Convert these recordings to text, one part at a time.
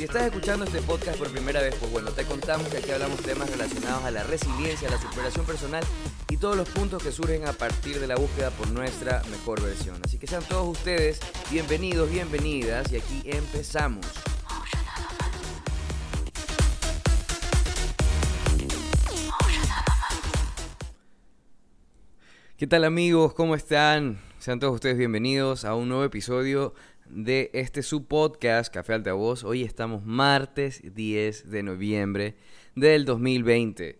Si estás escuchando este podcast por primera vez, pues bueno, te contamos que aquí hablamos temas relacionados a la resiliencia, a la superación personal y todos los puntos que surgen a partir de la búsqueda por nuestra mejor versión. Así que sean todos ustedes bienvenidos, bienvenidas y aquí empezamos. ¿Qué tal amigos? ¿Cómo están? Sean todos ustedes bienvenidos a un nuevo episodio de este su podcast Café Altavoz. Hoy estamos martes 10 de noviembre del 2020.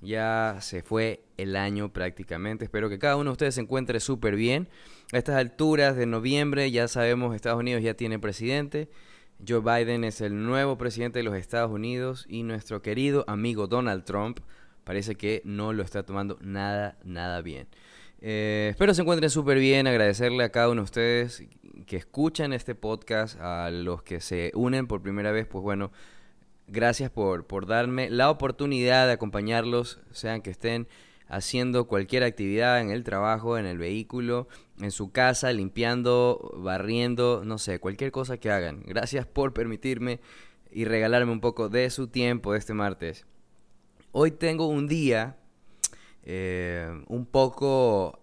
Ya se fue el año prácticamente. Espero que cada uno de ustedes se encuentre súper bien. A estas alturas de noviembre ya sabemos Estados Unidos ya tiene presidente. Joe Biden es el nuevo presidente de los Estados Unidos y nuestro querido amigo Donald Trump parece que no lo está tomando nada, nada bien. Eh, espero se encuentren súper bien. Agradecerle a cada uno de ustedes que escuchan este podcast, a los que se unen por primera vez, pues bueno, gracias por, por darme la oportunidad de acompañarlos, sean que estén haciendo cualquier actividad en el trabajo, en el vehículo, en su casa, limpiando, barriendo, no sé, cualquier cosa que hagan. Gracias por permitirme y regalarme un poco de su tiempo este martes. Hoy tengo un día eh, un poco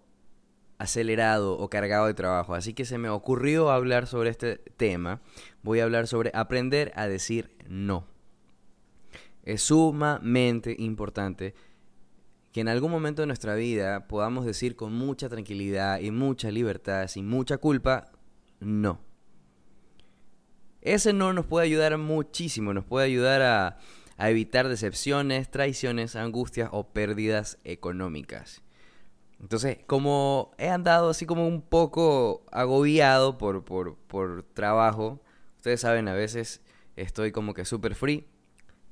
acelerado o cargado de trabajo. Así que se me ocurrió hablar sobre este tema. Voy a hablar sobre aprender a decir no. Es sumamente importante que en algún momento de nuestra vida podamos decir con mucha tranquilidad y mucha libertad, sin mucha culpa, no. Ese no nos puede ayudar muchísimo, nos puede ayudar a, a evitar decepciones, traiciones, angustias o pérdidas económicas. Entonces, como he andado así como un poco agobiado por, por, por trabajo, ustedes saben, a veces estoy como que súper free,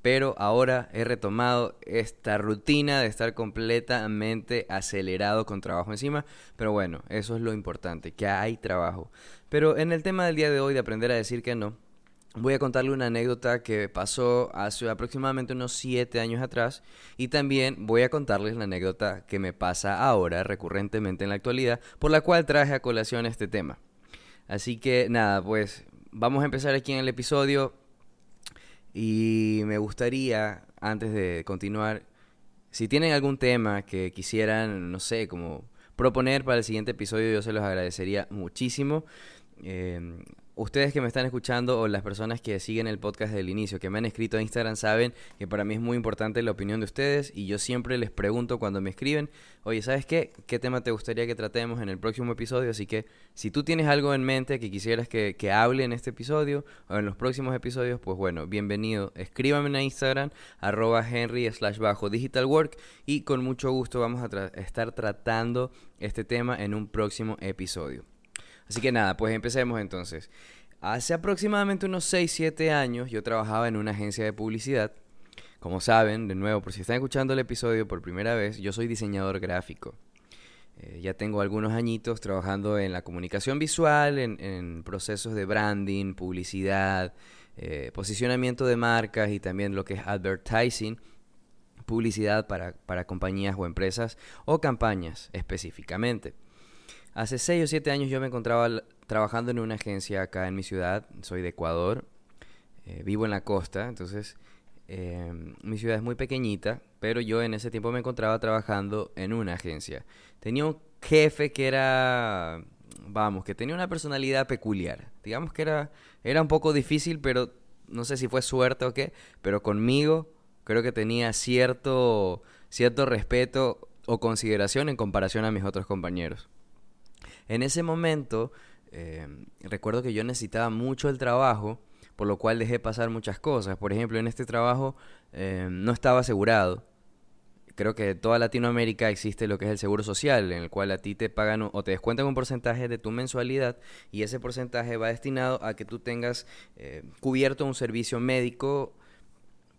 pero ahora he retomado esta rutina de estar completamente acelerado con trabajo encima. Pero bueno, eso es lo importante, que hay trabajo. Pero en el tema del día de hoy de aprender a decir que no, voy a contarle una anécdota que pasó hace aproximadamente unos 7 años atrás y también voy a contarles la anécdota que me pasa ahora recurrentemente en la actualidad, por la cual traje a colación este tema. Así que nada, pues vamos a empezar aquí en el episodio y me gustaría, antes de continuar, si tienen algún tema que quisieran, no sé, como proponer para el siguiente episodio, yo se los agradecería muchísimo. Eh, ustedes que me están escuchando o las personas que siguen el podcast del inicio, que me han escrito a Instagram, saben que para mí es muy importante la opinión de ustedes y yo siempre les pregunto cuando me escriben, oye, ¿sabes qué? ¿Qué tema te gustaría que tratemos en el próximo episodio? Así que si tú tienes algo en mente que quisieras que, que hable en este episodio o en los próximos episodios, pues bueno, bienvenido. Escríbame en Instagram, arroba henry slash bajo digital work y con mucho gusto vamos a estar tratando este tema en un próximo episodio. Así que nada, pues empecemos entonces. Hace aproximadamente unos 6-7 años yo trabajaba en una agencia de publicidad. Como saben, de nuevo, por si están escuchando el episodio por primera vez, yo soy diseñador gráfico. Eh, ya tengo algunos añitos trabajando en la comunicación visual, en, procesos de branding, publicidad, eh, posicionamiento de marcas y también lo que es advertising, publicidad para, para compañías o empresas o campañas específicamente. Hace 6 o 7 años yo me encontraba trabajando en una agencia acá en mi ciudad, soy de Ecuador, eh, vivo en la costa, entonces eh, mi ciudad es muy pequeñita, pero yo en ese tiempo me encontraba trabajando en una agencia. Tenía un jefe que era, vamos, que tenía una personalidad peculiar. Digamos que era, era un poco difícil, pero no sé si fue suerte o qué, pero conmigo creo que tenía cierto, cierto respeto o consideración en comparación a mis otros compañeros. En ese momento, eh, recuerdo que yo necesitaba mucho el trabajo, por lo cual dejé pasar muchas cosas. Por ejemplo, en este trabajo eh, no estaba asegurado. Creo que toda Latinoamérica existe lo que es el seguro social, en el cual a ti te pagan o te descuentan un porcentaje de tu mensualidad y ese porcentaje va destinado a que tú tengas eh, cubierto un servicio médico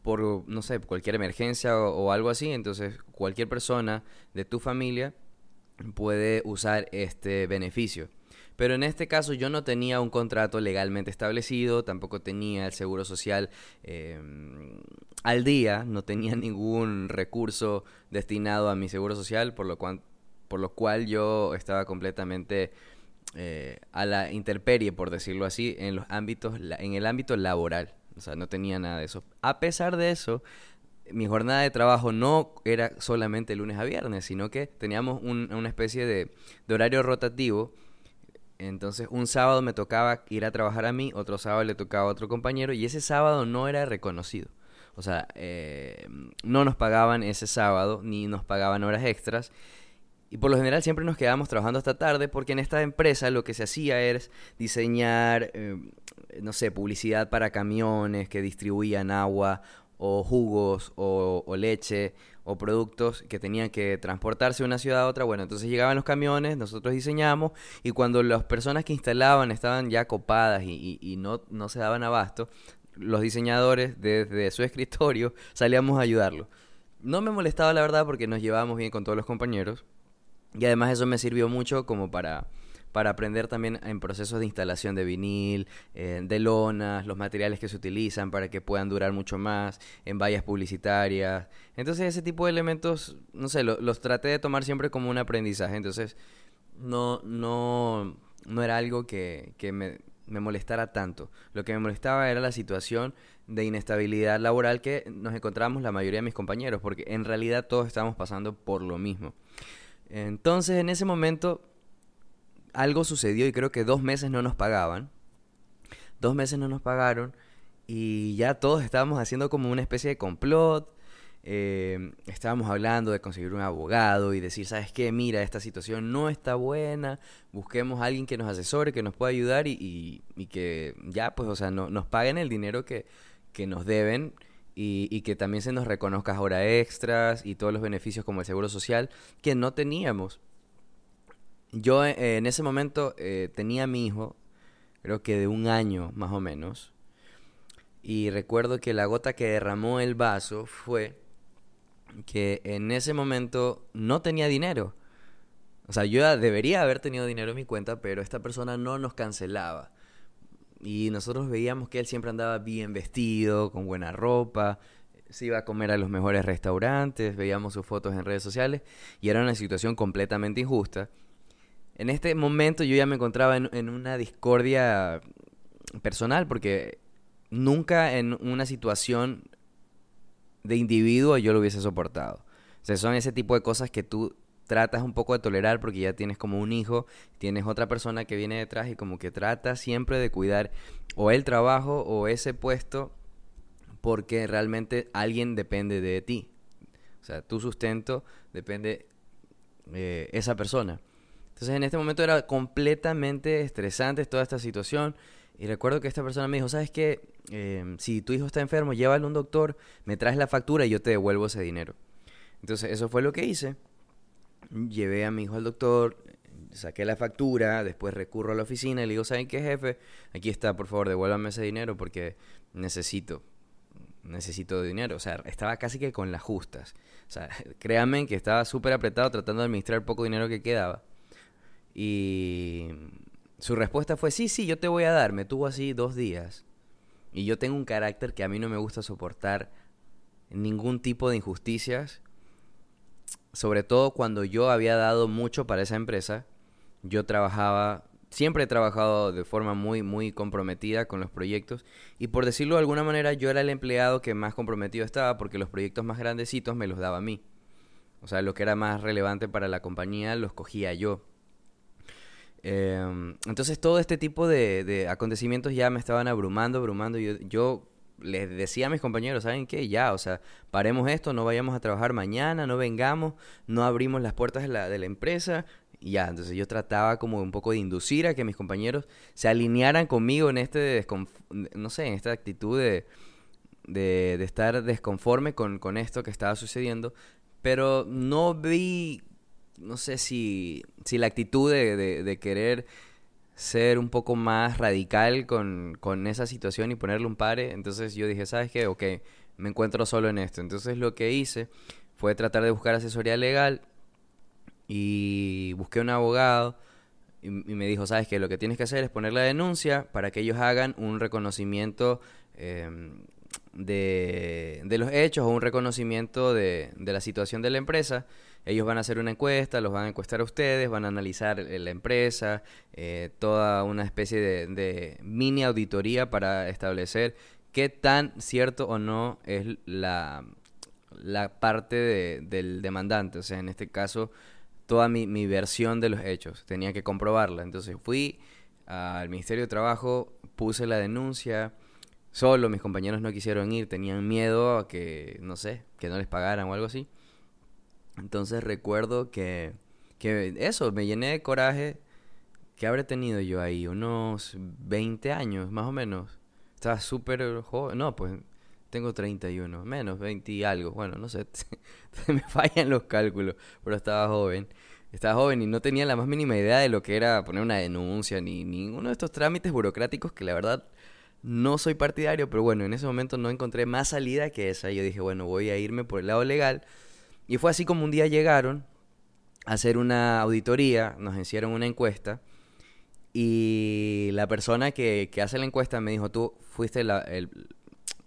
por, no sé, cualquier emergencia o, algo así, entonces cualquier persona de tu familia puede usar este beneficio. Pero en este caso yo no tenía un contrato legalmente establecido, tampoco tenía el seguro social em, al día, no tenía ningún recurso destinado a mi seguro social, por lo cual, por lo cual yo estaba completamente eh, a la interperie, por decirlo así, en los ámbitos, en el ámbito laboral. O sea, no tenía nada de eso. A pesar de eso, mi jornada de trabajo no era solamente lunes a viernes, sino que teníamos una especie de, horario rotativo. Entonces, un sábado me tocaba ir a trabajar a mí, otro sábado le tocaba a otro compañero, y ese sábado no era reconocido. O sea, eh, no nos pagaban ese sábado, ni nos pagaban horas extras. Y por lo general siempre nos quedábamos trabajando hasta tarde porque en esta empresa lo que se hacía era diseñar, eh, no sé, publicidad para camiones que distribuían agua o jugos o, leche o productos que tenían que transportarse de una ciudad a otra. Bueno, entonces llegaban los camiones, nosotros diseñamos y cuando las personas que instalaban estaban ya copadas y, no, no se daban abasto, los diseñadores desde su escritorio salíamos a ayudarlos. No me molestaba la verdad porque nos llevábamos bien con todos los compañeros y además eso me sirvió mucho como para para aprender también en procesos de instalación de vinil, eh, de lonas, los materiales que se utilizan para que puedan durar mucho más, en vallas publicitarias. Entonces ese tipo de elementos, no sé, los traté de tomar siempre como un aprendizaje. Entonces no, no, no era algo que, me, me molestara tanto. Lo que me molestaba era la situación de inestabilidad laboral que nos encontramos la mayoría de mis compañeros, porque en realidad todos estábamos pasando por lo mismo. Entonces en ese momento algo sucedió y creo que dos meses no nos pagaban. Dos meses no nos pagaron y ya todos estábamos haciendo como una especie de complot. Eh, estábamos hablando de conseguir un abogado y decir, ¿sabes qué? Mira, esta situación no está buena, busquemos a alguien que nos asesore, que nos pueda ayudar y, que ya, pues, o sea, no, nos paguen el dinero que, que nos deben y, y, que también se nos reconozca horas extras y todos los beneficios como el seguro social que no teníamos yo eh, en ese momento eh, tenía a mi hijo, creo que de un año más o menos, y recuerdo que la gota que derramó el vaso fue que en ese momento no tenía dinero. O sea, yo debería haber tenido dinero en mi cuenta, pero esta persona no nos cancelaba. Y nosotros veíamos que él siempre andaba bien vestido, con buena ropa, se iba a comer a los mejores restaurantes, veíamos sus fotos en redes sociales y era una situación completamente injusta en este momento yo ya me encontraba en, una discordia personal porque nunca en una situación de individuo yo lo hubiese soportado. O sea, son ese tipo de cosas que tú tratas un poco de tolerar porque ya tienes como un hijo, tienes otra persona que viene detrás y como que trata siempre de cuidar o el trabajo o ese puesto porque realmente alguien depende de ti. O sea, tu sustento depende de esa persona. Entonces en este momento era completamente estresante toda esta situación. Y recuerdo que esta persona me dijo, ¿sabes qué? Em, si tu hijo está enfermo, llévalo a un doctor, me traes la factura y yo te devuelvo ese dinero. Entonces eso fue lo que hice. Llevé a mi hijo al doctor, saqué la factura, después recurro a la oficina y le digo, ¿saben qué, jefe? Aquí está, por favor, devuélvame ese dinero porque necesito, necesito dinero. O sea, estaba casi que con las justas. O sea, créanme que estaba súper apretado tratando de administrar poco dinero que quedaba. Y su respuesta fue, sí, sí, yo te voy a dar. Me tuvo así dos días. Y yo tengo un carácter que a mí no me gusta soportar ningún tipo de injusticias. Sobre todo cuando yo había dado mucho para esa empresa. Yo trabajaba, siempre he trabajado de forma muy, muy comprometida con los proyectos. Y por decirlo de alguna manera, yo era el empleado que más comprometido estaba porque los proyectos más grandecitos me los daba a mí. O sea, lo que era más relevante para la compañía los cogía yo. Em, entonces todo este tipo de, acontecimientos ya me estaban abrumando, abrumando. Yo, yo les decía a mis compañeros, ¿saben qué? Ya, o sea, paremos esto, no vayamos a trabajar mañana, no vengamos, no abrimos las puertas de la, de la empresa. Ya, entonces yo trataba como un poco de inducir a que mis compañeros se alinearan conmigo en este, no sé, en esta actitud de, de, de estar desconforme con, con esto que estaba sucediendo. Pero no vi no sé si, si la actitud de, querer ser un poco más radical con, esa situación y ponerle un pare. Entonces yo dije, ¿sabes qué? Ok, me encuentro solo en esto. Entonces lo que hice fue tratar de buscar asesoría legal y busqué un abogado y, me dijo, sabes que lo que tienes que hacer es poner la denuncia para que ellos hagan un reconocimiento em, de, los hechos o un reconocimiento de, la situación de la empresa. Ellos van a hacer una encuesta, los van a encuestar a ustedes, van a analizar la empresa, eh, toda una especie de, de mini auditoría para establecer qué tan cierto o no es la, parte del demandante. O sea, en este caso, toda mi, mi versión de los hechos. Tenía que comprobarla. Entonces fui al Ministerio de Trabajo, puse la denuncia. Solo mis compañeros no quisieron ir, tenían miedo a que, no sé, que no les pagaran o algo así. Entonces recuerdo que, que eso, me llené de coraje. que habré tenido yo ahí? Unos 20 años, más o menos. Estaba súper joven. No, pues tengo 31, menos 20 y algo. Bueno, no sé, me fallan los cálculos, pero estaba joven. Estaba joven y no tenía la más mínima idea de lo que era poner una denuncia ni ninguno de estos trámites burocráticos que la verdad no soy partidario, pero bueno, en ese momento no encontré más salida que esa. Yo dije, bueno, voy a irme por el lado legal. Y fue así como un día llegaron a hacer una auditoría, nos hicieron una encuesta. Y la persona que, que hace la encuesta me dijo, tú fuiste la, el,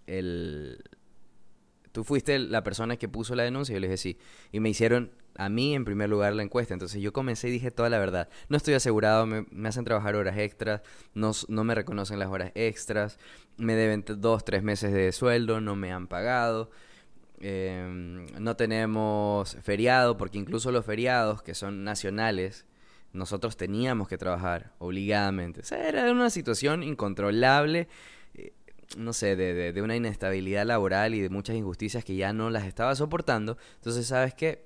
el, tú fuiste la persona que puso la denuncia. Y yo le dije, sí. Y me hicieron a mí en primer lugar la encuesta. Entonces yo comencé y dije toda la verdad. No estoy asegurado, me, hacen trabajar horas extras, no, no, me reconocen las horas extras, me deben dos, tres meses de sueldo, no me han pagado. Em, no tenemos feriado, porque incluso los feriados que son nacionales, nosotros teníamos que trabajar obligadamente. O sea, era una situación incontrolable no sé, de, de, una inestabilidad laboral y de muchas injusticias que ya no las estaba soportando. Entonces, ¿sabes qué?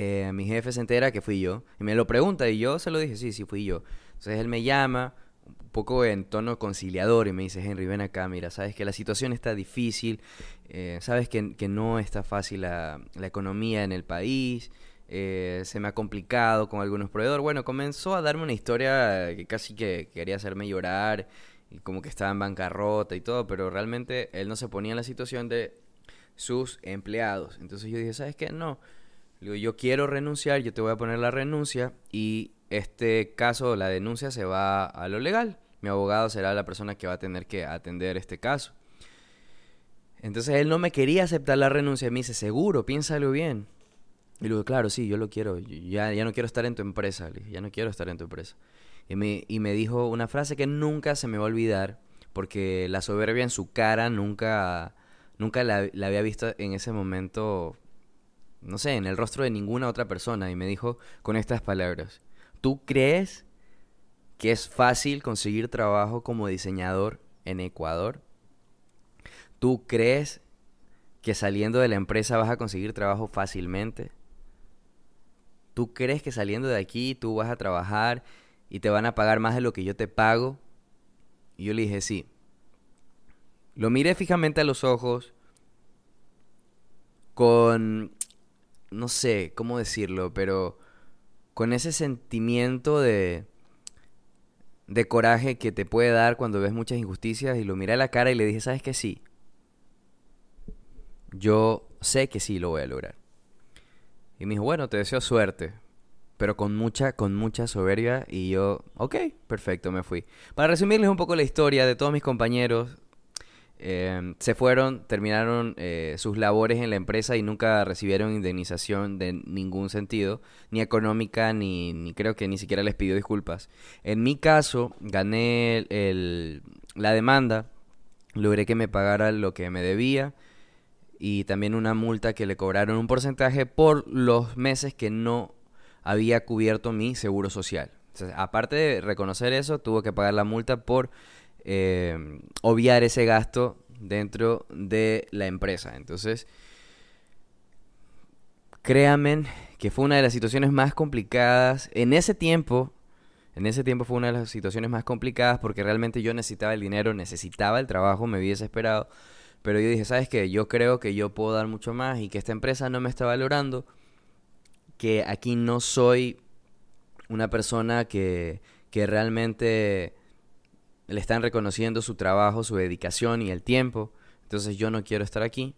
Eh, mi jefe se entera que fui yo y me lo pregunta y yo se lo dije, sí, sí, fui yo. Entonces él me llama un poco en tono conciliador y me dice, Henry, ven acá, mira, sabes que la situación está difícil, eh, sabes que, que, no está fácil la, la economía en el país, eh, se me ha complicado con algunos proveedores. Bueno, comenzó a darme una historia que casi que quería hacerme llorar y como que estaba en bancarrota y todo, pero realmente él no se ponía en la situación de sus empleados. Entonces yo dije, ¿sabes qué? No. Digo, yo quiero renunciar, yo te voy a poner la renuncia y este caso, la denuncia se va a lo legal. Mi abogado será la persona que va a tener que atender este caso. Entonces él no me quería aceptar la renuncia. Me dice, seguro, piénsalo bien. Y le digo, claro, sí, yo lo quiero. Ya, ya no quiero estar en tu empresa. Le ya no quiero estar en tu empresa. Y me, y me dijo una frase que nunca se me va a olvidar, porque la soberbia en su cara nunca, nunca la, la había visto en ese momento, no sé, en el rostro de ninguna otra persona. Y me dijo con estas palabras, ¿tú crees que es fácil conseguir trabajo como diseñador en Ecuador? ¿Tú crees que saliendo de la empresa vas a conseguir trabajo fácilmente? ¿Tú crees que saliendo de aquí tú vas a trabajar y te van a pagar más de lo que yo te pago? Y yo le dije, sí. Lo miré fijamente a los ojos con, no sé cómo decirlo, pero con ese sentimiento de, de coraje que te puede dar cuando ves muchas injusticias y lo miré a la cara y le dije, ¿sabes que sí? Yo sé que sí lo voy a lograr. Y me dijo, bueno, te deseo suerte pero con mucha, con mucha soberbia y yo, ok, perfecto, me fui. Para resumirles un poco la historia de todos mis compañeros, eh, se fueron, terminaron eh, sus labores en la empresa y nunca recibieron indemnización de ningún sentido, ni económica, ni, ni creo que ni siquiera les pidió disculpas. En mi caso, gané el, la demanda, logré que me pagara lo que me debía y también una multa que le cobraron un porcentaje por los meses que no había cubierto mi seguro social. aparte de reconocer eso, tuvo que pagar la multa por eh, obviar ese gasto dentro de la empresa. Entonces, créanme que fue una de las situaciones más complicadas en ese tiempo. En ese tiempo fue una de las situaciones más complicadas porque realmente yo necesitaba el dinero, necesitaba el trabajo, me vi desesperado. Pero yo dije, ¿sabes qué? Yo creo que yo puedo dar mucho más y que esta empresa no me está valorando que aquí no soy una persona que, que realmente le están reconociendo su trabajo, su dedicación y el tiempo. entonces yo no quiero estar aquí.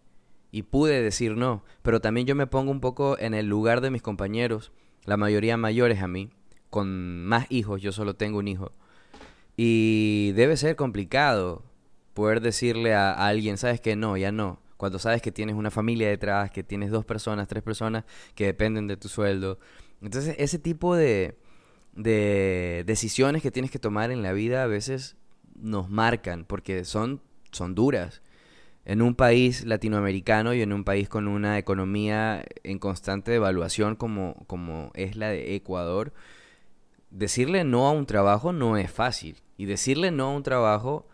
Y pude decir no, pero también yo me pongo un poco en el lugar de mis compañeros, la mayoría mayores a mí, con más hijos, yo solo tengo un hijo. Y debe ser complicado poder decirle a, alguien, sabes que no, ya no. Cuando sabes que tienes una familia detrás, que tienes dos personas, tres personas que dependen de tu sueldo. Entonces, ese tipo de, de decisiones que tienes que tomar en la vida a veces nos marcan porque son, son duras. En un país latinoamericano y en un país con una economía en constante devaluación como, como es la de Ecuador, decirle no a un trabajo no es fácil. Y decirle no a un trabajo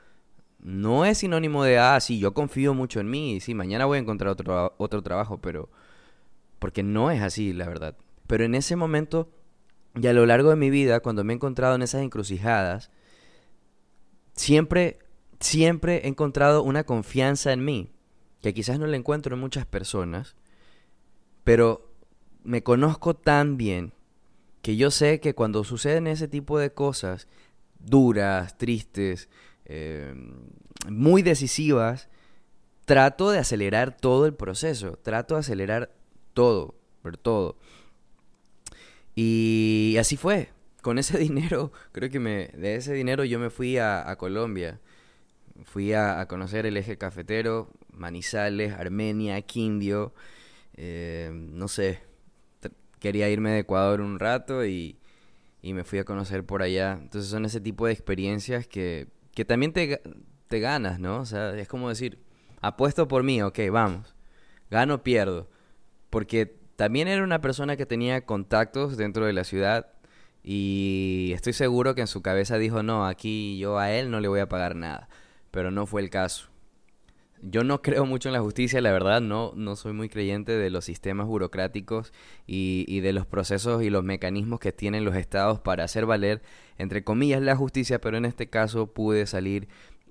no es sinónimo de, ah, sí, yo confío mucho en mí, y sí, mañana voy a encontrar otro, otro trabajo, pero... Porque no es así, la verdad. Pero en ese momento, y a lo largo de mi vida, cuando me he encontrado en esas encrucijadas, siempre, siempre he encontrado una confianza en mí, que quizás no la encuentro en muchas personas, pero me conozco tan bien que yo sé que cuando suceden ese tipo de cosas duras, tristes, eh, muy decisivas, trato de acelerar todo el proceso, trato de acelerar todo, por todo. Y así fue. Con ese dinero, creo que me, de ese dinero yo me fui a, Colombia. Fui a, conocer el eje cafetero, Manizales, Armenia, Quindio. Eh, no sé, quería irme de Ecuador un rato y, y me fui a conocer por allá. Entonces son ese tipo de experiencias que, que también te, te ganas, ¿no? O sea, es como decir, apuesto por mí, ok, vamos. Gano, pierdo. Porque también era una persona que tenía contactos dentro de la ciudad y estoy seguro que en su cabeza dijo, no, aquí yo a él no le voy a pagar nada. Pero no fue el caso. Yo no creo mucho en la justicia, la verdad, no, no soy muy creyente de los sistemas burocráticos y, y, de los procesos y los mecanismos que tienen los estados para hacer valer, entre comillas, la justicia, pero en este caso pude salir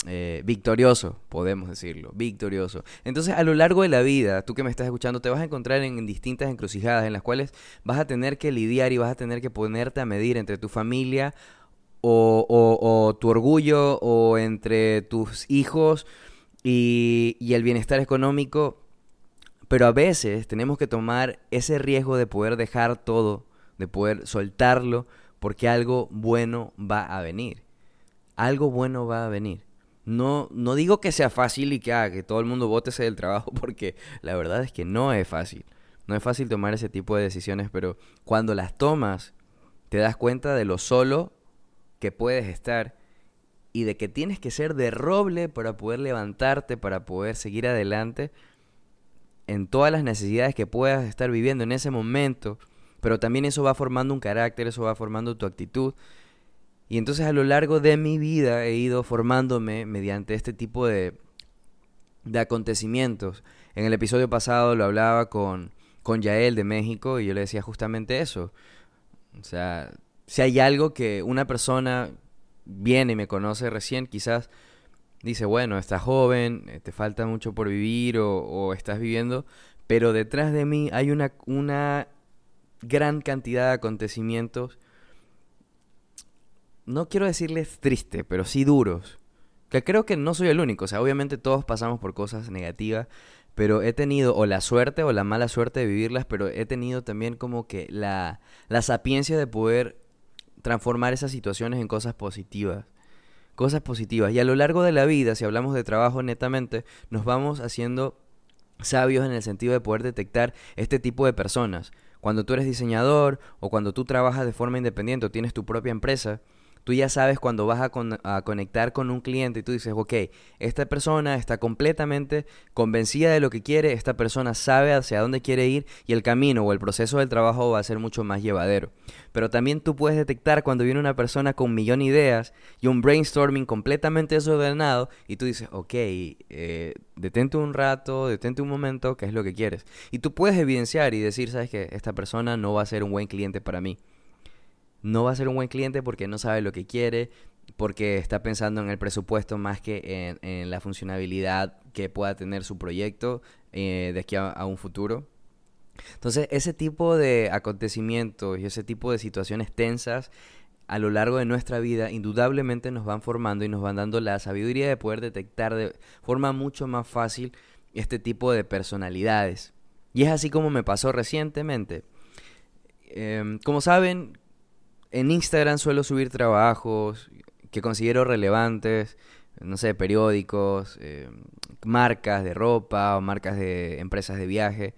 eh, victorioso, podemos decirlo, victorioso. Entonces, a lo largo de la vida, tú que me estás escuchando, te vas a encontrar en, distintas encrucijadas en las cuales vas a tener que lidiar y vas a tener que ponerte a medir entre tu familia o, tu orgullo o entre tus hijos y el bienestar económico, pero a veces tenemos que tomar ese riesgo de poder dejar todo, de poder soltarlo, porque algo bueno va a venir. Algo bueno va a venir. No, no digo que sea fácil y que, ah, que todo el mundo votese del trabajo, porque la verdad es que no es fácil. No es fácil tomar ese tipo de decisiones, pero cuando las tomas, te das cuenta de lo solo que puedes estar y de que tienes que ser de roble para poder levantarte, para poder seguir adelante en todas las necesidades que puedas estar viviendo en ese momento, pero también eso va formando un carácter, eso va formando tu actitud. Y entonces a lo largo de mi vida he ido formándome mediante este tipo de, de acontecimientos. En el episodio pasado lo hablaba con, con Yael de México y yo le decía justamente eso. O sea, si hay algo que una persona viene y me conoce recién, quizás dice, bueno, estás joven, eh, te falta mucho por vivir o, estás viviendo, pero detrás de mí hay una, una gran cantidad de acontecimientos, no quiero decirles triste, pero sí duros, que creo que no soy el único, o sea, obviamente todos pasamos por cosas negativas, pero he tenido o la suerte o la mala suerte de vivirlas, pero he tenido también como que la, la sapiencia de poder transformar esas situaciones en cosas positivas. Cosas positivas. Y a lo largo de la vida, si hablamos de trabajo netamente, nos vamos haciendo sabios en el sentido de poder detectar este tipo de personas. Cuando tú eres diseñador o cuando tú trabajas de forma independiente o tienes tu propia empresa, tú ya sabes cuando vas a, conectar con un cliente y tú dices, ok, esta persona está completamente convencida de lo que quiere, esta persona sabe hacia dónde quiere ir y el camino o el proceso del trabajo va a ser mucho más llevadero. Pero también tú puedes detectar cuando viene una persona con un millón de ideas y un brainstorming completamente desordenado y tú dices, ok, eh, detente un rato, detente un momento, ¿qué es lo que quieres? Y tú puedes evidenciar y decir, sabes que esta persona no va a ser un buen cliente para mí no va a ser un buen cliente porque no sabe lo que quiere, porque está pensando en el presupuesto más que en, la funcionalidad que pueda tener su proyecto eh, de aquí a, un futuro. Entonces, ese tipo de acontecimientos y ese tipo de situaciones tensas a lo largo de nuestra vida indudablemente nos van formando y nos van dando la sabiduría de poder detectar de forma mucho más fácil este tipo de personalidades. Y es así como me pasó recientemente. Em, como saben, en Instagram suelo subir trabajos que considero relevantes, no sé, periódicos, em, marcas de ropa o marcas de empresas de viaje.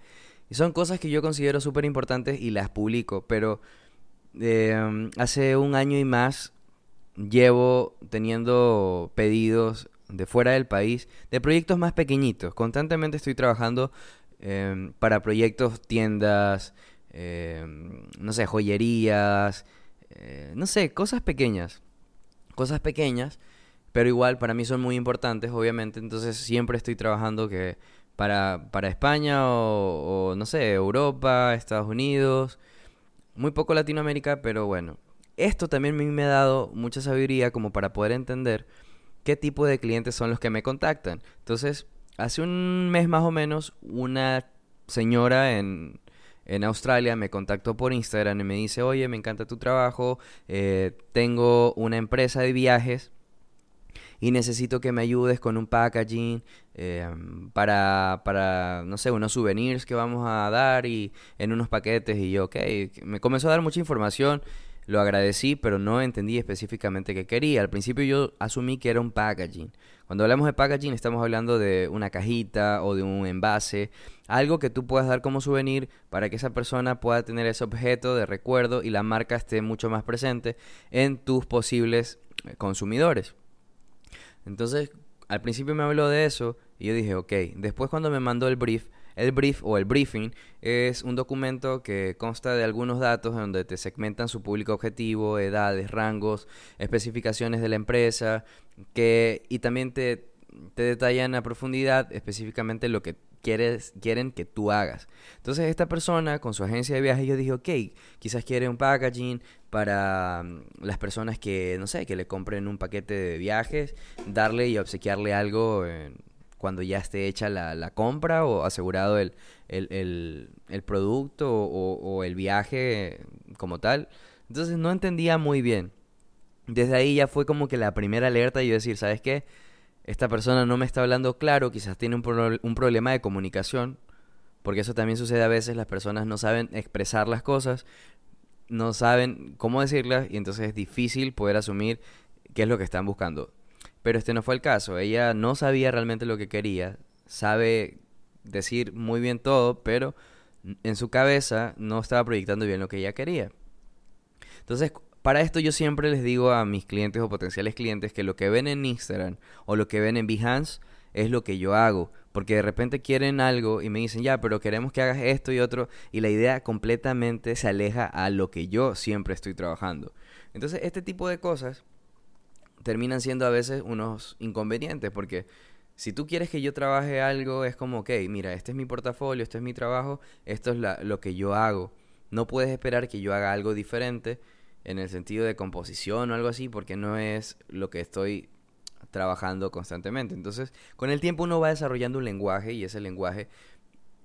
Y son cosas que yo considero súper importantes y las publico, pero Em, hace un año y más llevo teniendo pedidos de fuera del país de proyectos más pequeñitos. Constantemente estoy trabajando em, para proyectos, tiendas, em, no sé, joyerías, eh, no sé, cosas pequeñas. Cosas pequeñas, pero igual para mí son muy importantes, obviamente. Entonces siempre estoy trabajando que para, para España o, o no sé, Europa, Estados Unidos muy poco Latinoamérica, pero bueno. Esto también me ha dado mucha sabiduría como para poder entender qué tipo de clientes son los que me contactan. Entonces, hace un mes más o menos, una señora en, en Australia me contactó por Instagram y me dice, oye, me encanta tu trabajo, eh, tengo una empresa de viajes y necesito que me ayudes con un packaging em, para, para, no sé, unos souvenirs que vamos a dar y en unos paquetes. Y yo, ok, me comenzó a dar mucha información, lo agradecí, pero no entendí específicamente qué quería. Al principio yo asumí que era un packaging. Cuando hablamos de packaging estamos hablando de una cajita o de un envase, algo que tú puedas dar como souvenir para que esa persona pueda tener ese objeto de recuerdo y la marca esté mucho más presente en tus posibles eh, consumidores. Entonces, al principio me habló de eso y yo dije, ok. Después cuando me mandó el brief, el brief o el briefing es un documento que consta de algunos datos donde te segmentan su público objetivo, edades, rangos, especificaciones de la empresa, que y también te, te detallan a profundidad específicamente lo que quieres, quieren que tú hagas. Entonces esta persona con su agencia de viajes yo dije, ok, quizás quiere un packaging para mm, las personas que, no sé, que le compren un paquete de viajes, darle y obsequiarle algo cuando ya esté hecha la, compra o asegurado el, el, el, producto o, el viaje como tal. Entonces no entendía muy bien. Desde ahí ya fue como que la primera alerta y yo decir, ¿sabes qué? esta persona no me está hablando claro, quizás tiene un, un problema de comunicación, porque eso también sucede a veces, las personas no saben expresar las cosas, no saben cómo decirlas y entonces es difícil poder asumir qué es lo que están buscando. Pero este no fue el caso, ella no sabía realmente lo que quería, sabe decir muy bien todo, pero en su cabeza no estaba proyectando bien lo que ella quería. Entonces, para esto yo siempre les digo a mis clientes o potenciales clientes que lo que ven en Instagram o lo que ven en Behance es lo que yo hago. Porque de repente quieren algo y me dicen, ya, pero queremos que hagas esto y otro. Y la idea completamente se aleja a lo que yo siempre estoy trabajando. Entonces, este tipo de cosas terminan siendo a veces unos inconvenientes. Porque si tú quieres que yo trabaje algo, es como, ok, mira, este es mi portafolio, este es mi trabajo, esto es lo que yo hago. No puedes esperar que yo haga algo diferente en el sentido de composición o algo así, porque no es lo que estoy trabajando constantemente. Entonces, con el tiempo uno va desarrollando un lenguaje y ese lenguaje,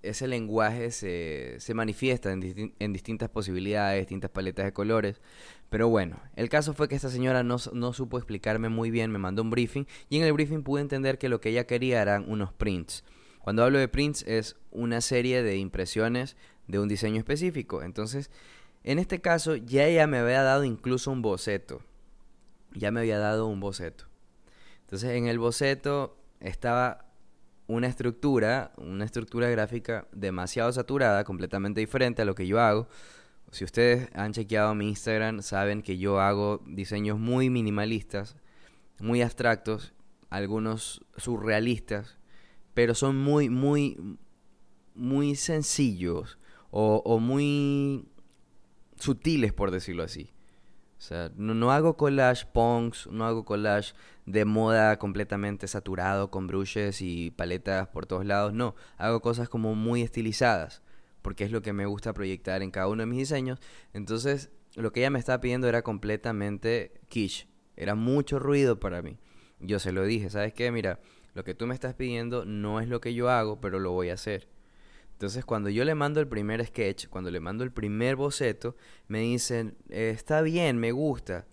ese lenguaje se, se manifiesta en, en, distintas posibilidades, distintas paletas de colores. Pero bueno, el caso fue que esta señora no, no supo explicarme muy bien, me mandó un briefing y en el briefing pude entender que lo que ella quería eran unos prints. Cuando hablo de prints es una serie de impresiones de un diseño específico. Entonces, en este caso ya ella me había dado incluso un boceto. Ya me había dado un boceto. Entonces en el boceto estaba una estructura, una estructura gráfica demasiado saturada, completamente diferente a lo que yo hago. Si ustedes han chequeado mi Instagram, saben que yo hago diseños muy minimalistas, muy abstractos, algunos surrealistas, pero son muy, muy, muy sencillos o, muy sutiles, por decirlo así. O sea, no, hago collage punks, no hago collage de moda completamente saturado con brushes y paletas por todos lados, no. Hago cosas como muy estilizadas, porque es lo que me gusta proyectar en cada uno de mis diseños. Entonces, lo que ella me estaba pidiendo era completamente quiche. Era mucho ruido para mí. Yo se lo dije, ¿sabes qué? Mira, lo que tú me estás pidiendo no es lo que yo hago, pero lo voy a hacer. Entonces cuando yo le mando el primer sketch, cuando le mando el primer boceto, me dicen, eh, está bien, me gusta,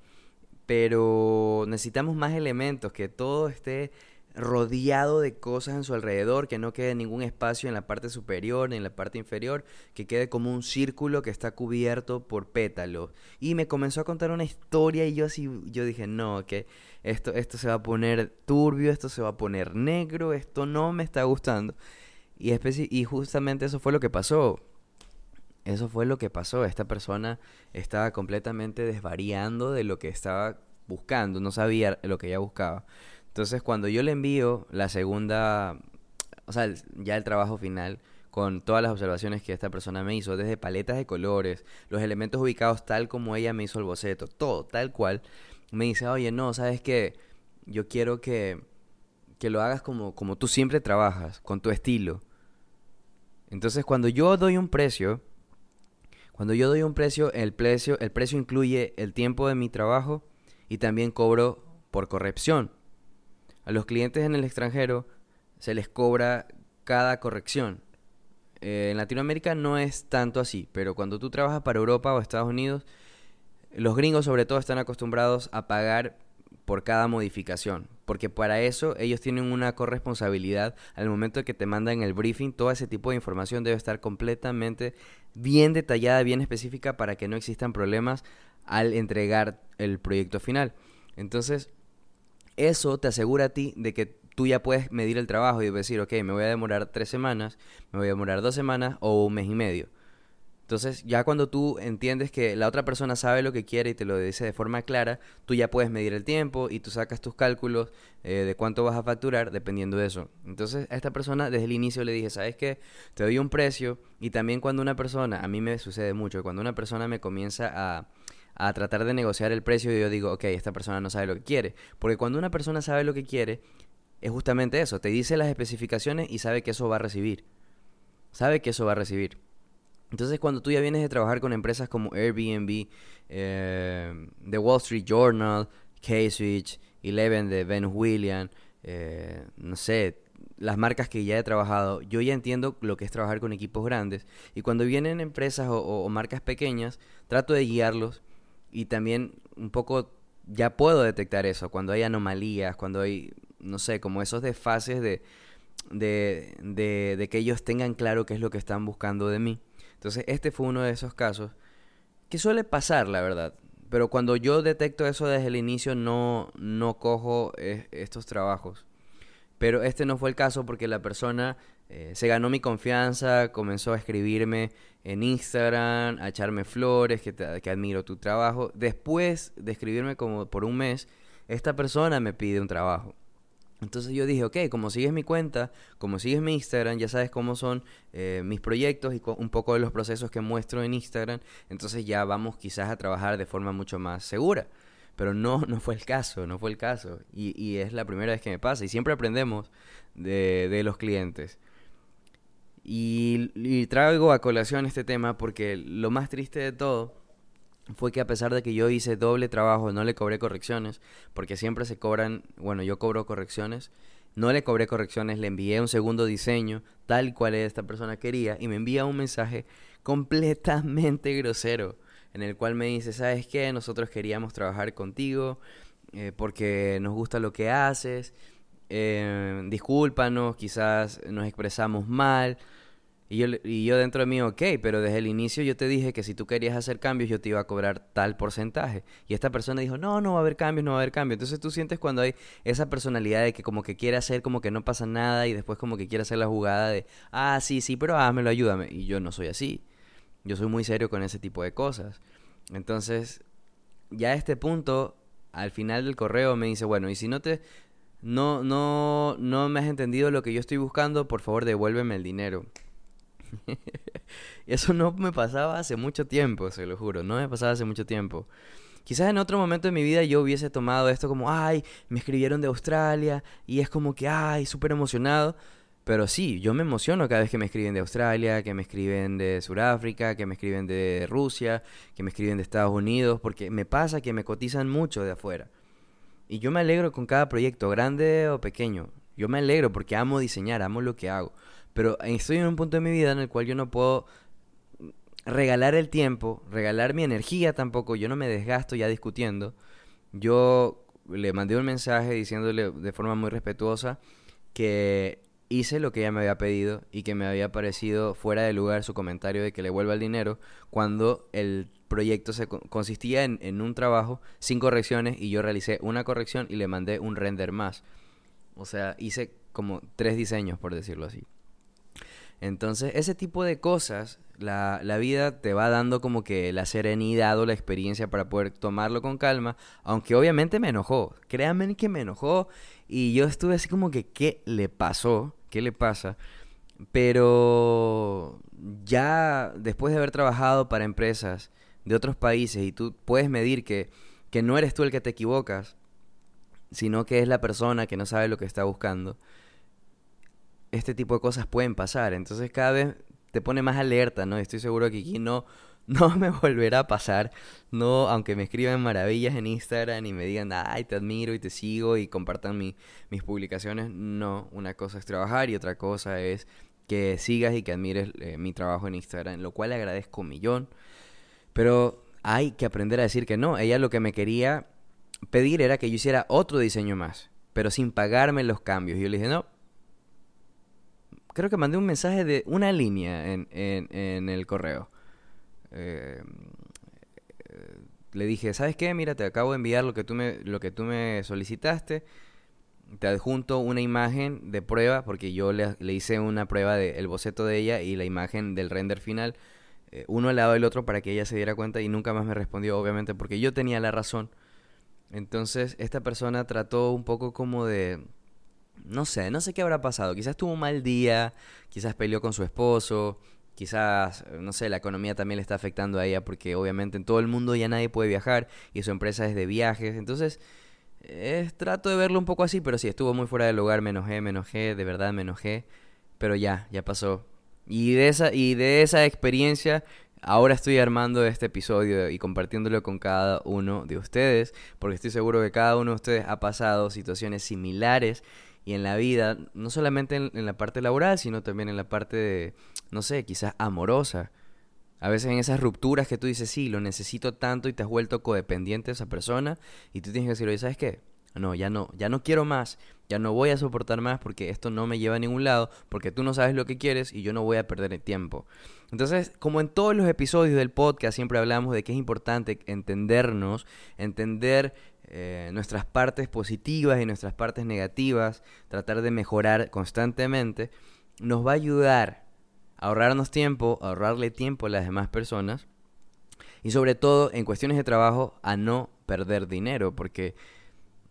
pero necesitamos más elementos, que todo esté rodeado de cosas en su alrededor, que no quede ningún espacio en la parte superior ni en la parte inferior, que quede como un círculo que está cubierto por pétalos. Y me comenzó a contar una historia y yo así, yo dije, no, que esto, esto se va a poner turbio, esto se va a poner negro, esto no me está gustando. Y, y justamente eso fue lo que pasó. Eso fue lo que pasó. Esta persona estaba completamente desvariando de lo que estaba buscando, no sabía lo que ella buscaba. Entonces, cuando yo le envío la segunda, o sea, ya el trabajo final, con todas las observaciones que esta persona me hizo, desde paletas de colores, los elementos ubicados tal como ella me hizo el boceto, todo tal cual, me dice, oye, no, sabes que yo quiero que, que lo hagas como, como tú siempre trabajas, con tu estilo. Entonces, cuando yo doy un precio, cuando yo doy un precio, el precio, el precio incluye el tiempo de mi trabajo y también cobro por corrección. A los clientes en el extranjero se les cobra cada corrección. Eh, en Latinoamérica no es tanto así, pero cuando tú trabajas para Europa o Estados Unidos, los gringos sobre todo están acostumbrados a pagar por cada modificación, porque para eso ellos tienen una corresponsabilidad al momento que te mandan el briefing, todo ese tipo de información debe estar completamente bien detallada, bien específica para que no existan problemas al entregar el proyecto final. Entonces, eso te asegura a ti de que tú ya puedes medir el trabajo y decir, ok, me voy a demorar tres semanas, me voy a demorar dos semanas o un mes y medio. Entonces, ya cuando tú entiendes que la otra persona sabe lo que quiere y te lo dice de forma clara, tú ya puedes medir el tiempo y tú sacas tus cálculos eh, de cuánto vas a facturar dependiendo de eso. Entonces, a esta persona desde el inicio le dije, ¿sabes qué? Te doy un precio y también cuando una persona, a mí me sucede mucho, cuando una persona me comienza a a tratar de negociar el precio yo digo, ok, esta persona no sabe lo que quiere. Porque cuando una persona sabe lo que quiere, es justamente eso, te dice las especificaciones y sabe que eso va a recibir. Sabe que eso va a recibir. Entonces cuando tú ya vienes de trabajar con empresas como Airbnb, eh, The Wall Street Journal, K-Switch, Eleven de Ben Williams, eh, no sé, las marcas que ya he trabajado, yo ya entiendo lo que es trabajar con equipos grandes. Y cuando vienen empresas o marcas pequeñas, trato de guiarlos y también un poco ya puedo detectar eso, cuando hay anomalías, cuando hay, no sé, como esos desfases de, de, de, de que ellos tengan claro qué es lo que están buscando de mí. Entonces, este fue uno de esos casos que suele pasar, la verdad. Pero cuando yo detecto eso desde el inicio, no, no cojo eh, estos trabajos. Pero este no fue el caso porque la persona eh, se ganó mi confianza, comenzó a escribirme en Instagram, a echarme flores, que, que admiro tu trabajo. Después de escribirme como por un mes, esta persona me pide un trabajo. Entonces yo dije, ok, como sigues mi cuenta, como sigues mi Instagram, ya sabes cómo son eh, mis proyectos y un poco de los procesos que muestro en Instagram, entonces ya vamos quizás a trabajar de forma mucho más segura. Pero no, no fue el caso, no fue el caso. Y, es la primera vez que me pasa. Y siempre aprendemos de, de los clientes. Y, y, traigo a colación este tema porque lo más triste de todo fue que a pesar de que yo hice doble trabajo, no le cobré correcciones, porque siempre se cobran, bueno, yo cobro correcciones, no le cobré correcciones, le envié un segundo diseño, tal cual esta persona quería, y me envía un mensaje completamente grosero en el cual me dice, ¿sabes qué? Nosotros queríamos trabajar contigo eh, porque nos gusta lo que haces, eh, discúlpanos, quizás nos expresamos mal. Y yo, y yo dentro de mí, ok, pero desde el inicio yo te dije que si tú querías hacer cambios yo te iba a cobrar tal porcentaje. Y esta persona dijo, no, no va a haber cambios, no va a haber cambios. Entonces tú sientes cuando hay esa personalidad de que como que quiere hacer como que no pasa nada y después como que quiere hacer la jugada de, ah, sí, sí, pero házmelo, ayúdame. Y yo no soy así. Yo soy muy serio con ese tipo de cosas. Entonces, ya a este punto, al final del correo me dice, bueno, y si no te no no no me has entendido lo que yo estoy buscando, por favor, devuélveme el dinero. Eso no me pasaba hace mucho tiempo, se lo juro, no me pasaba hace mucho tiempo. Quizás en otro momento de mi vida yo hubiese tomado esto como, ay, me escribieron de Australia y es como que, ay, súper emocionado. Pero sí, yo me emociono cada vez que me escriben de Australia, que me escriben de Sudáfrica, que me escriben de Rusia, que me escriben de Estados Unidos, porque me pasa que me cotizan mucho de afuera. Y yo me alegro con cada proyecto, grande o pequeño. Yo me alegro porque amo diseñar, amo lo que hago. Pero estoy en un punto de mi vida en el cual yo no puedo regalar el tiempo, regalar mi energía tampoco, yo no me desgasto ya discutiendo yo le mandé un mensaje diciéndole de forma muy respetuosa que hice lo que ella me había pedido y que me había parecido fuera de lugar su comentario de que le vuelva el dinero cuando el proyecto se consistía en, en, un trabajo sin correcciones y yo realicé una corrección y le mandé un render más. O sea, hice como tres diseños, por decirlo así. Entonces, ese tipo de cosas, la, la, vida te va dando como que la serenidad o la experiencia para poder tomarlo con calma, aunque obviamente me enojó. Créanme que me enojó y yo estuve así como que, ¿qué le pasó? ¿Qué le pasa? Pero ya después de haber trabajado para empresas de otros países y tú puedes medir que, que no eres tú el que te equivocas, sino que es la persona que no sabe lo que está buscando este tipo de cosas pueden pasar. Entonces cada vez te pone más alerta, ¿no? Estoy seguro que aquí no, no me volverá a pasar. No, aunque me escriban maravillas en Instagram y me digan, ay, te admiro y te sigo y compartan mis publicaciones. No, una cosa es trabajar y otra cosa es que sigas y que admires eh, mi trabajo en Instagram, lo cual agradezco un millón. Pero hay que aprender a decir que no. Ella lo que me quería pedir era que yo hiciera otro diseño más, pero sin pagarme los cambios. Y yo le dije, no, creo que mandé un mensaje de una línea en, en, el correo. Eh, le dije, ¿sabes qué? Mira, te acabo de enviar lo que tú me, lo que tú me solicitaste. Te adjunto una imagen de prueba, porque yo le, hice una prueba del boceto de ella y la imagen del render final, eh, uno al lado del otro para que ella se diera cuenta y nunca más me respondió, obviamente, porque yo tenía la razón. Entonces, esta persona trató un poco como de no sé, no sé qué habrá pasado. Quizás tuvo un mal día, quizás peleó con su esposo, quizás, no sé, la economía también le está afectando a ella porque obviamente en todo el mundo ya nadie puede viajar y su empresa es de viajes. Entonces, trato de verlo un poco así, pero sí, estuvo muy fuera del lugar, me enojé, me enojé, de verdad me enojé, pero ya, ya pasó. Y de esa, y de esa experiencia Ahora estoy armando este episodio y compartiéndolo con cada uno de ustedes, porque estoy seguro que cada uno de ustedes ha pasado situaciones similares y en la vida, no solamente en, la parte laboral, sino también en la parte de, no sé, quizás amorosa. A veces en esas rupturas que tú dices, sí, lo necesito tanto y te has vuelto codependiente de esa persona y tú tienes que decirlo, ¿sabes qué? No, ya no, ya no quiero más, ya no voy a soportar más porque esto no me lleva a ningún lado, porque tú no sabes lo que quieres y yo no voy a perder el tiempo. Entonces, como en todos los episodios del podcast siempre hablamos de que es importante entendernos, entender eh, nuestras partes positivas y nuestras partes negativas, tratar de mejorar constantemente, nos va a ayudar a ahorrarnos tiempo, a ahorrarle tiempo a las demás personas y sobre todo en cuestiones de trabajo a no perder dinero, porque,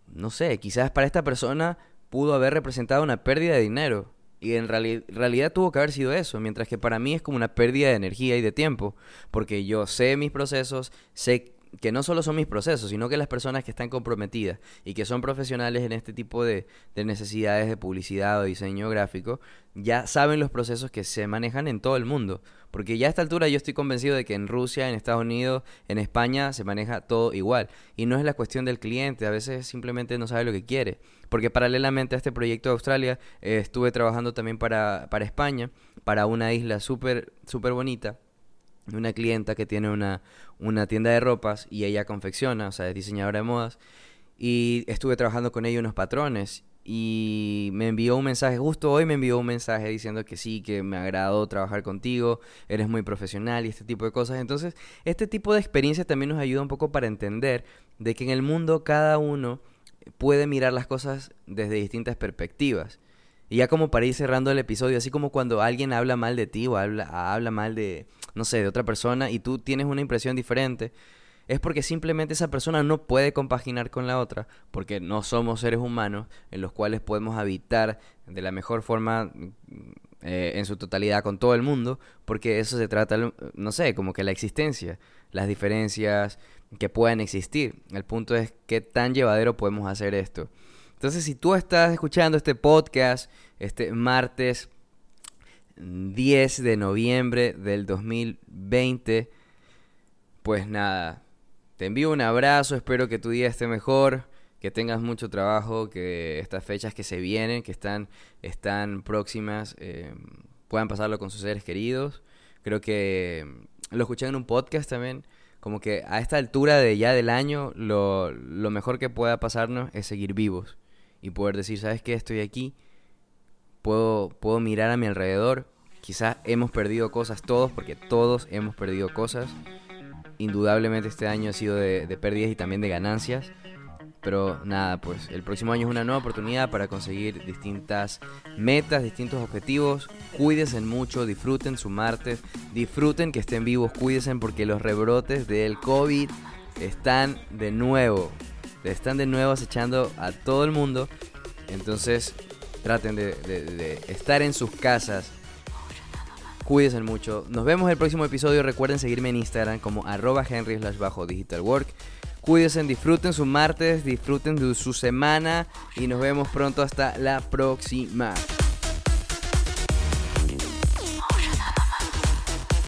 no sé, quizás para esta persona pudo haber representado una pérdida de dinero. Y en realidad tuvo que haber sido eso, mientras que para mí es como una pérdida de energía y de tiempo, porque yo sé mis procesos, sé que no solo son mis procesos, sino que las personas que están comprometidas y que son profesionales en este tipo de, necesidades de publicidad o diseño gráfico, ya saben los procesos que se manejan en todo el mundo. Porque ya a esta altura yo estoy convencido de que en Rusia, en Estados Unidos, en España se maneja todo igual. Y no es la cuestión del cliente, a veces simplemente no sabe lo que quiere. Porque paralelamente a este proyecto de Australia, eh, estuve trabajando también para, para España, para una isla súper súper bonita una clienta que tiene una, una tienda de ropas y ella confecciona, o sea, es diseñadora de modas. Y estuve trabajando con ella unos patrones y me envió un mensaje, justo hoy me envió un mensaje diciendo que sí, que me agradó trabajar contigo, eres muy profesional y este tipo de cosas. Entonces, este tipo de experiencias también nos ayuda un poco para entender de que en el mundo cada uno puede mirar las cosas desde distintas perspectivas. Y ya como para ir cerrando el episodio, así como cuando alguien habla mal de ti o habla, habla mal de, no sé, de otra persona y tú tienes una impresión diferente, es porque simplemente esa persona no puede compaginar con la otra, porque no somos seres humanos en los cuales podemos habitar de la mejor forma eh, en su totalidad con todo el mundo, porque eso se trata, no sé, como que la existencia, las diferencias que puedan existir. El punto es qué tan llevadero podemos hacer esto. Entonces, si tú estás escuchando este podcast este martes 10 de noviembre del 2020, pues nada, te envío un abrazo, espero que tu día esté mejor, que tengas mucho trabajo, que estas fechas que se vienen, que están, están próximas, eh, puedan pasarlo con sus seres queridos. Creo que lo escuché en un podcast también como que a esta altura de ya del año, lo, lo mejor que pueda pasarnos es seguir vivos y poder decir, ¿sabes qué? Estoy aquí, puedo, puedo mirar a mi alrededor, quizás hemos perdido cosas todos, porque todos hemos perdido cosas, indudablemente este año ha sido de, de pérdidas y también de ganancias, pero nada, pues el próximo año es una nueva oportunidad para conseguir distintas metas, distintos objetivos. Cuídense mucho, disfruten su martes, disfruten que estén vivos, cuídense porque los rebrotes del COVID están de nuevo. Están de nuevo acechando a todo el mundo. Entonces traten de, estar en sus casas. Cuídense mucho. Nos vemos el próximo episodio. Recuerden seguirme en Instagram como arroba henry bajo digital. Cuídense, disfruten su martes, disfruten su semana y nos vemos pronto hasta la próxima.